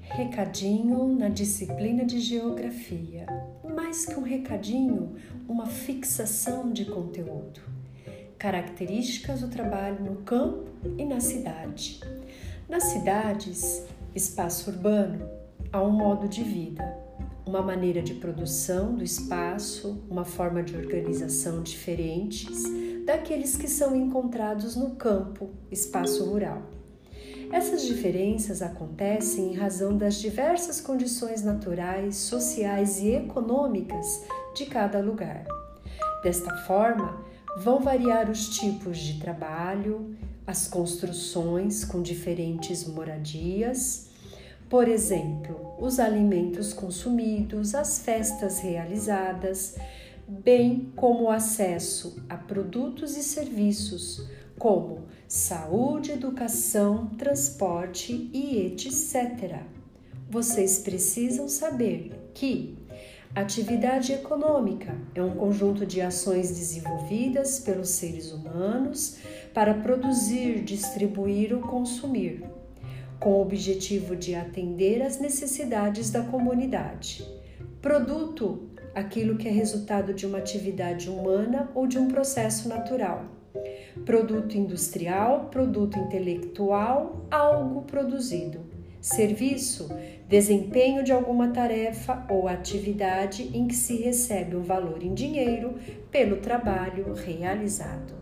recadinho na disciplina de geografia. Mais que um recadinho, uma fixação de conteúdo. Características do trabalho no campo e na cidade. Nas cidades, espaço urbano, há um modo de vida, uma maneira de produção do espaço, uma forma de organização diferentes daqueles que são encontrados no campo, espaço rural. Essas diferenças acontecem em razão das diversas condições naturais, sociais e econômicas de cada lugar. Desta forma, vão variar os tipos de trabalho, as construções com diferentes moradias, por exemplo, os alimentos consumidos, as festas realizadas, bem como o acesso a produtos e serviços como saúde, educação, transporte e etc. Vocês precisam saber que atividade econômica é um conjunto de ações desenvolvidas pelos seres humanos para produzir, distribuir ou consumir, com o objetivo de atender às necessidades da comunidade. Produto aquilo que é resultado de uma atividade humana ou de um processo natural. Produto industrial, produto intelectual, algo produzido. Serviço, desempenho de alguma tarefa ou atividade em que se recebe um valor em dinheiro pelo trabalho realizado.